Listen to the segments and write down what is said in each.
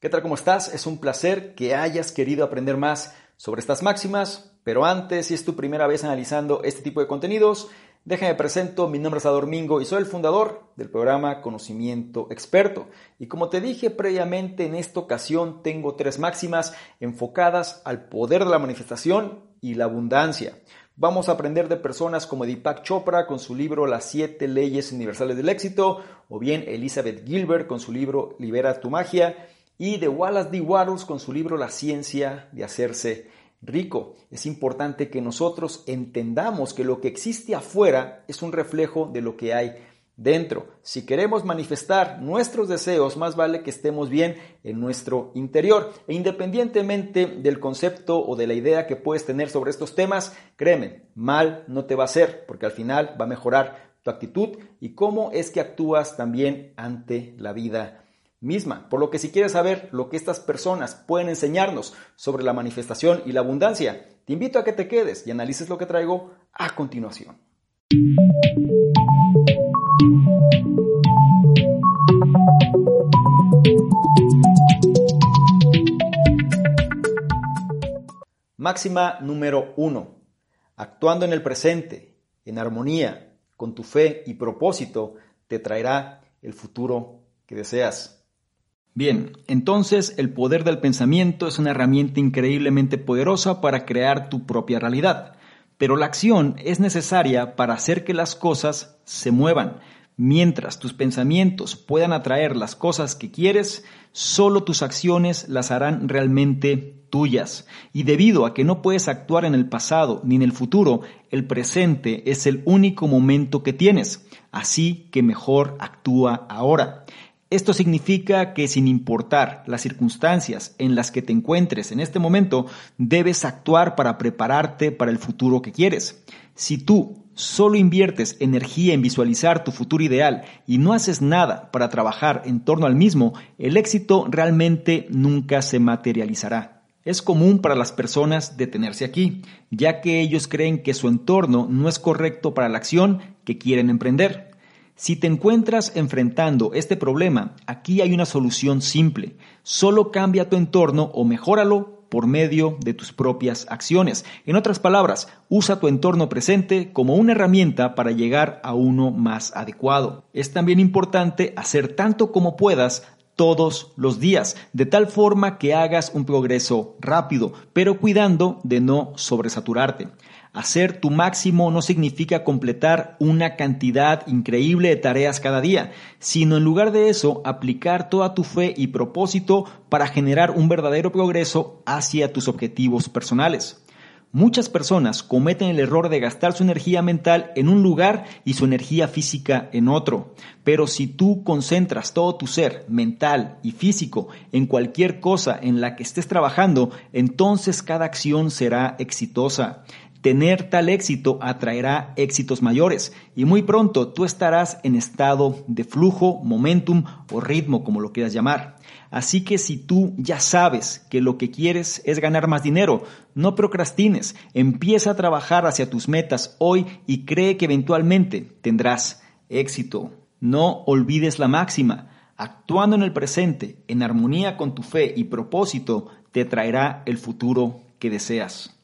¿Qué tal? ¿Cómo estás? Es un placer que hayas querido aprender más sobre estas máximas, pero antes, si es tu primera vez analizando este tipo de contenidos, déjame presento, mi nombre es Ador Mingo y soy el fundador del programa Conocimiento Experto. Y como te dije previamente, en esta ocasión tengo tres máximas enfocadas al poder de la manifestación y la abundancia. Vamos a aprender de personas como Deepak Chopra con su libro Las siete leyes universales del éxito, o bien Elizabeth Gilbert con su libro Libera tu magia, y de Wallace D. Wattles con su libro La ciencia de hacerse rico. Es importante que nosotros entendamos que lo que existe afuera es un reflejo de lo que hay dentro. Si queremos manifestar nuestros deseos, más vale que estemos bien en nuestro interior. E independientemente del concepto o de la idea que puedes tener sobre estos temas, créeme, mal no te va a hacer, porque al final va a mejorar tu actitud y cómo es que actúas también ante la vida misma. Por lo que si quieres saber lo que estas personas pueden enseñarnos sobre la manifestación y la abundancia, te invito a que te quedes y analices lo que traigo a continuación. Máxima número uno. Actuando en el presente, en armonía, con tu fe y propósito, te traerá el futuro que deseas. Bien, entonces el poder del pensamiento es una herramienta increíblemente poderosa para crear tu propia realidad, pero la acción es necesaria para hacer que las cosas se muevan. Mientras tus pensamientos puedan atraer las cosas que quieres, solo tus acciones las harán realmente tuyas. Y debido a que no puedes actuar en el pasado ni en el futuro, el presente es el único momento que tienes. Así que mejor actúa ahora. Esto significa que sin importar las circunstancias en las que te encuentres en este momento, debes actuar para prepararte para el futuro que quieres. Si tú solo inviertes energía en visualizar tu futuro ideal y no haces nada para trabajar en torno al mismo, el éxito realmente nunca se materializará. Es común para las personas detenerse aquí, ya que ellos creen que su entorno no es correcto para la acción que quieren emprender. Si te encuentras enfrentando este problema, aquí hay una solución simple. Solo cambia tu entorno o mejóralo por medio de tus propias acciones. En otras palabras, usa tu entorno presente como una herramienta para llegar a uno más adecuado. Es también importante hacer tanto como puedas todos los días, de tal forma que hagas un progreso rápido, pero cuidando de no sobresaturarte. Hacer tu máximo no significa completar una cantidad increíble de tareas cada día, sino en lugar de eso aplicar toda tu fe y propósito para generar un verdadero progreso hacia tus objetivos personales. Muchas personas cometen el error de gastar su energía mental en un lugar y su energía física en otro. Pero si tú concentras todo tu ser mental y físico en cualquier cosa en la que estés trabajando, entonces cada acción será exitosa. Tener tal éxito atraerá éxitos mayores y muy pronto tú estarás en estado de flujo, momentum o ritmo, como lo quieras llamar. Así que si tú ya sabes que lo que quieres es ganar más dinero, no procrastines, empieza a trabajar hacia tus metas hoy y cree que eventualmente tendrás éxito. No olvides la máxima. Actuando en el presente, en armonía con tu fe y propósito, te traerá el futuro que deseas.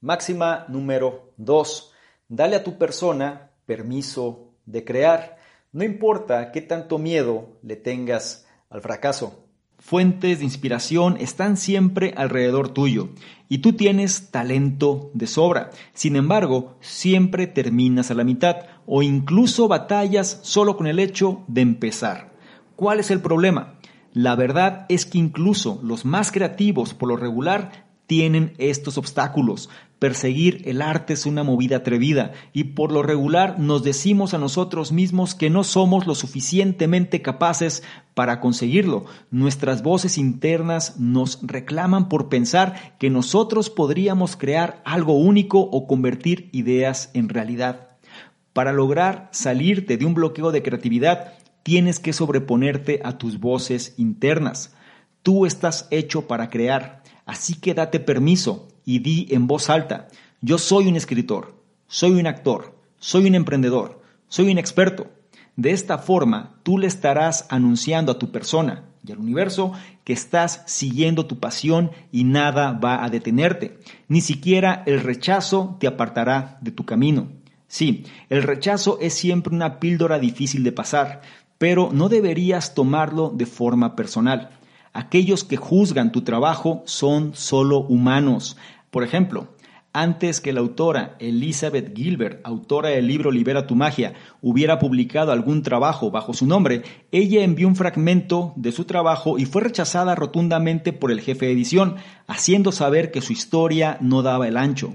Máxima número 2. Dale a tu persona permiso de crear. No importa qué tanto miedo le tengas al fracaso. Fuentes de inspiración están siempre alrededor tuyo y tú tienes talento de sobra. Sin embargo, siempre terminas a la mitad o incluso batallas solo con el hecho de empezar. ¿Cuál es el problema? La verdad es que incluso los más creativos por lo regular tienen estos obstáculos. Perseguir el arte es una movida atrevida y por lo regular nos decimos a nosotros mismos que no somos lo suficientemente capaces para conseguirlo. Nuestras voces internas nos reclaman por pensar que nosotros podríamos crear algo único o convertir ideas en realidad. Para lograr salirte de un bloqueo de creatividad, tienes que sobreponerte a tus voces internas. Tú estás hecho para crear. Así que date permiso y di en voz alta, yo soy un escritor, soy un actor, soy un emprendedor, soy un experto. De esta forma, tú le estarás anunciando a tu persona, y al universo que estás siguiendo tu pasión y nada va a detenerte. Ni siquiera el rechazo te apartará de tu camino. Sí, el rechazo es siempre una píldora difícil de pasar, pero no deberías tomarlo de forma personal. Aquellos que juzgan tu trabajo son solo humanos. Por ejemplo, antes que la autora Elizabeth Gilbert, autora del libro Libera tu magia, hubiera publicado algún trabajo bajo su nombre, ella envió un fragmento de su trabajo y fue rechazada rotundamente por el jefe de edición, haciendo saber que su historia no daba el ancho.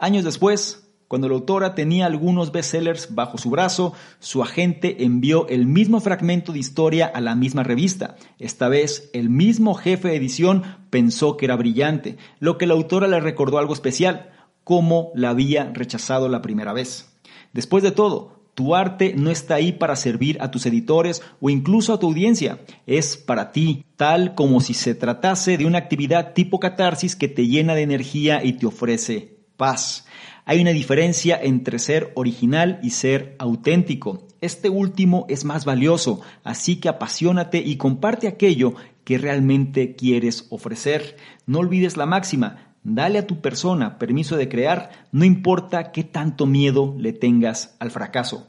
Años después, cuando la autora tenía algunos bestsellers bajo su brazo, su agente envió el mismo fragmento de historia a la misma revista. Esta vez, el mismo jefe de edición pensó que era brillante, lo que la autora le recordó algo especial, como la había rechazado la primera vez. Después de todo, tu arte no está ahí para servir a tus editores o incluso a tu audiencia, es para ti, tal como si se tratase de una actividad tipo catarsis que te llena de energía y te ofrece paz. Hay una diferencia entre ser original y ser auténtico. Este último es más valioso, así que apasionate y comparte aquello que realmente quieres ofrecer. No olvides la máxima, dale a tu persona permiso de crear, no importa qué tanto miedo le tengas al fracaso.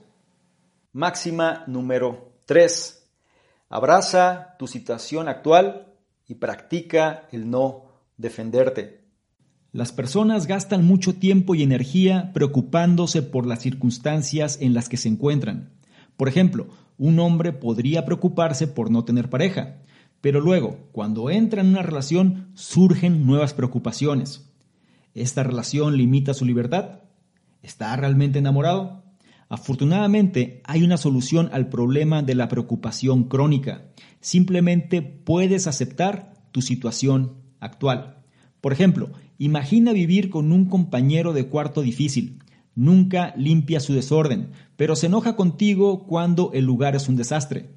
Máxima número 3. Abraza tu situación actual y practica el no defenderte. Las personas gastan mucho tiempo y energía preocupándose por las circunstancias en las que se encuentran. Por ejemplo, un hombre podría preocuparse por no tener pareja, pero luego, cuando entra en una relación, surgen nuevas preocupaciones. ¿Esta relación limita su libertad? ¿Está realmente enamorado? Afortunadamente, hay una solución al problema de la preocupación crónica. Simplemente puedes aceptar tu situación actual. Por ejemplo, Imagina vivir con un compañero de cuarto difícil. Nunca limpia su desorden, pero se enoja contigo cuando el lugar es un desastre.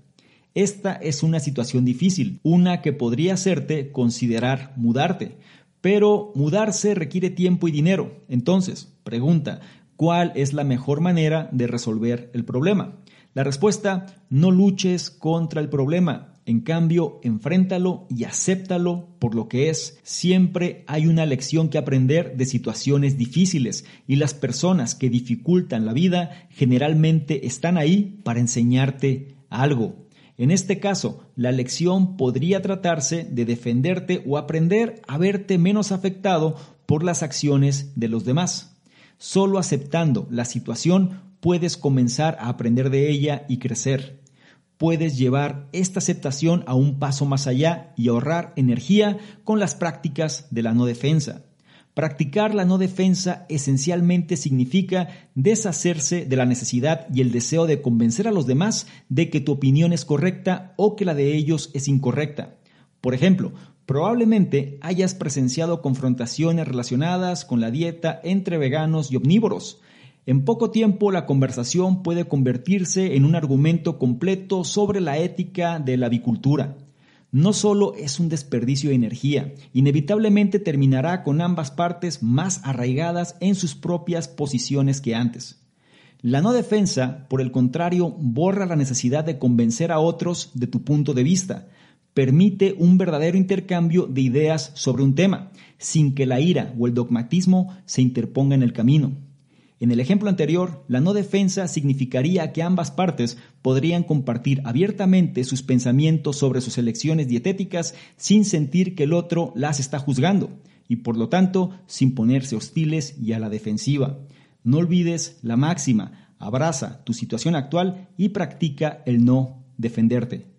Esta es una situación difícil, una que podría hacerte considerar mudarte. Pero mudarse requiere tiempo y dinero. Entonces, pregunta, ¿cuál es la mejor manera de resolver el problema? La respuesta, no luches contra el problema, en cambio, enfréntalo y acéptalo por lo que es. Siempre hay una lección que aprender de situaciones difíciles y las personas que dificultan la vida generalmente están ahí para enseñarte algo. En este caso, la lección podría tratarse de defenderte o aprender a verte menos afectado por las acciones de los demás. Solo aceptando la situación puedes comenzar a aprender de ella y crecer puedes llevar esta aceptación a un paso más allá y ahorrar energía con las prácticas de la no defensa. Practicar la no defensa esencialmente significa deshacerse de la necesidad y el deseo de convencer a los demás de que tu opinión es correcta o que la de ellos es incorrecta. Por ejemplo, probablemente hayas presenciado confrontaciones relacionadas con la dieta entre veganos y omnívoros. En poco tiempo la conversación puede convertirse en un argumento completo sobre la ética de la avicultura. No solo es un desperdicio de energía, inevitablemente terminará con ambas partes más arraigadas en sus propias posiciones que antes. La no defensa, por el contrario, borra la necesidad de convencer a otros de tu punto de vista, permite un verdadero intercambio de ideas sobre un tema, sin que la ira o el dogmatismo se interponga en el camino. En el ejemplo anterior, la no defensa significaría que ambas partes podrían compartir abiertamente sus pensamientos sobre sus elecciones dietéticas sin sentir que el otro las está juzgando y por lo tanto sin ponerse hostiles y a la defensiva. No olvides la máxima, abraza tu situación actual y practica el no defenderte.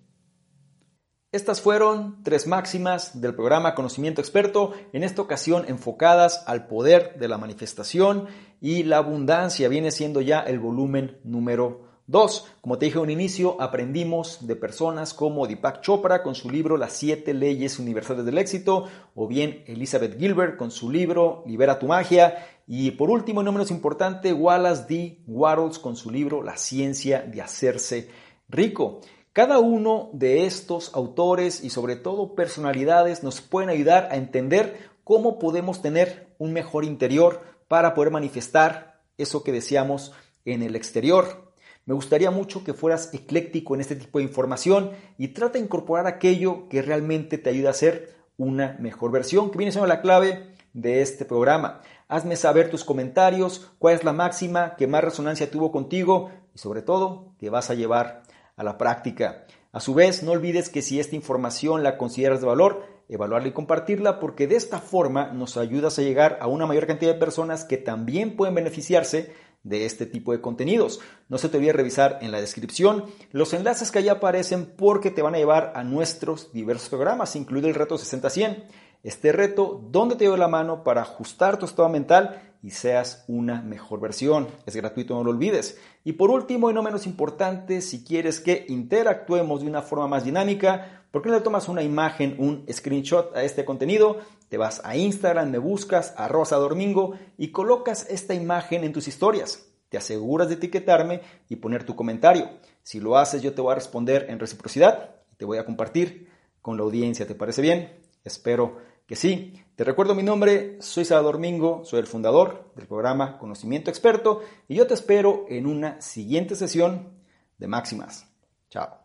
Estas fueron tres máximas del programa Conocimiento Experto, en esta ocasión enfocadas al poder de la manifestación y la abundancia. Viene siendo ya el volumen número 2. Como te dije en un inicio, aprendimos de personas como Deepak Chopra con su libro Las siete leyes universales del éxito, o bien Elizabeth Gilbert con su libro Libera tu magia, y por último, no menos importante, Wallace D. Wattles con su libro La ciencia de hacerse rico. Cada uno de estos autores y sobre todo personalidades nos pueden ayudar a entender cómo podemos tener un mejor interior para poder manifestar eso que deseamos en el exterior. Me gustaría mucho que fueras ecléctico en este tipo de información y trata de incorporar aquello que realmente te ayuda a ser una mejor versión, que viene siendo la clave de este programa. Hazme saber tus comentarios, cuál es la máxima que más resonancia tuvo contigo y sobre todo que vas a llevar a la práctica. A su vez, no olvides que si esta información la consideras de valor, evaluarla y compartirla porque de esta forma nos ayudas a llegar a una mayor cantidad de personas que también pueden beneficiarse de este tipo de contenidos. No se te olvide revisar en la descripción los enlaces que allá aparecen porque te van a llevar a nuestros diversos programas, incluido el reto 60-100. Este reto donde te doy la mano para ajustar tu estado mental y seas una mejor versión. Es gratuito, no lo olvides. Y por último y no menos importante, si quieres que interactuemos de una forma más dinámica, ¿por qué no le tomas una imagen, un screenshot a este contenido? Te vas a Instagram, me buscas a Rosa Domingo y colocas esta imagen en tus historias. Te aseguras de etiquetarme y poner tu comentario. Si lo haces, yo te voy a responder en reciprocidad te voy a compartir con la audiencia. ¿Te parece bien? Espero que sí. Te recuerdo mi nombre, soy Salvador Mingo, soy el fundador del programa Conocimiento Experto y yo te espero en una siguiente sesión de Máximas. Chao.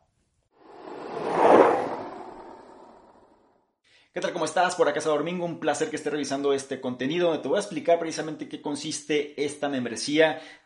¿Qué tal? ¿Cómo estás? Por acá Salvador Mingo, un placer que estés revisando este contenido te voy a explicar precisamente qué consiste esta membresía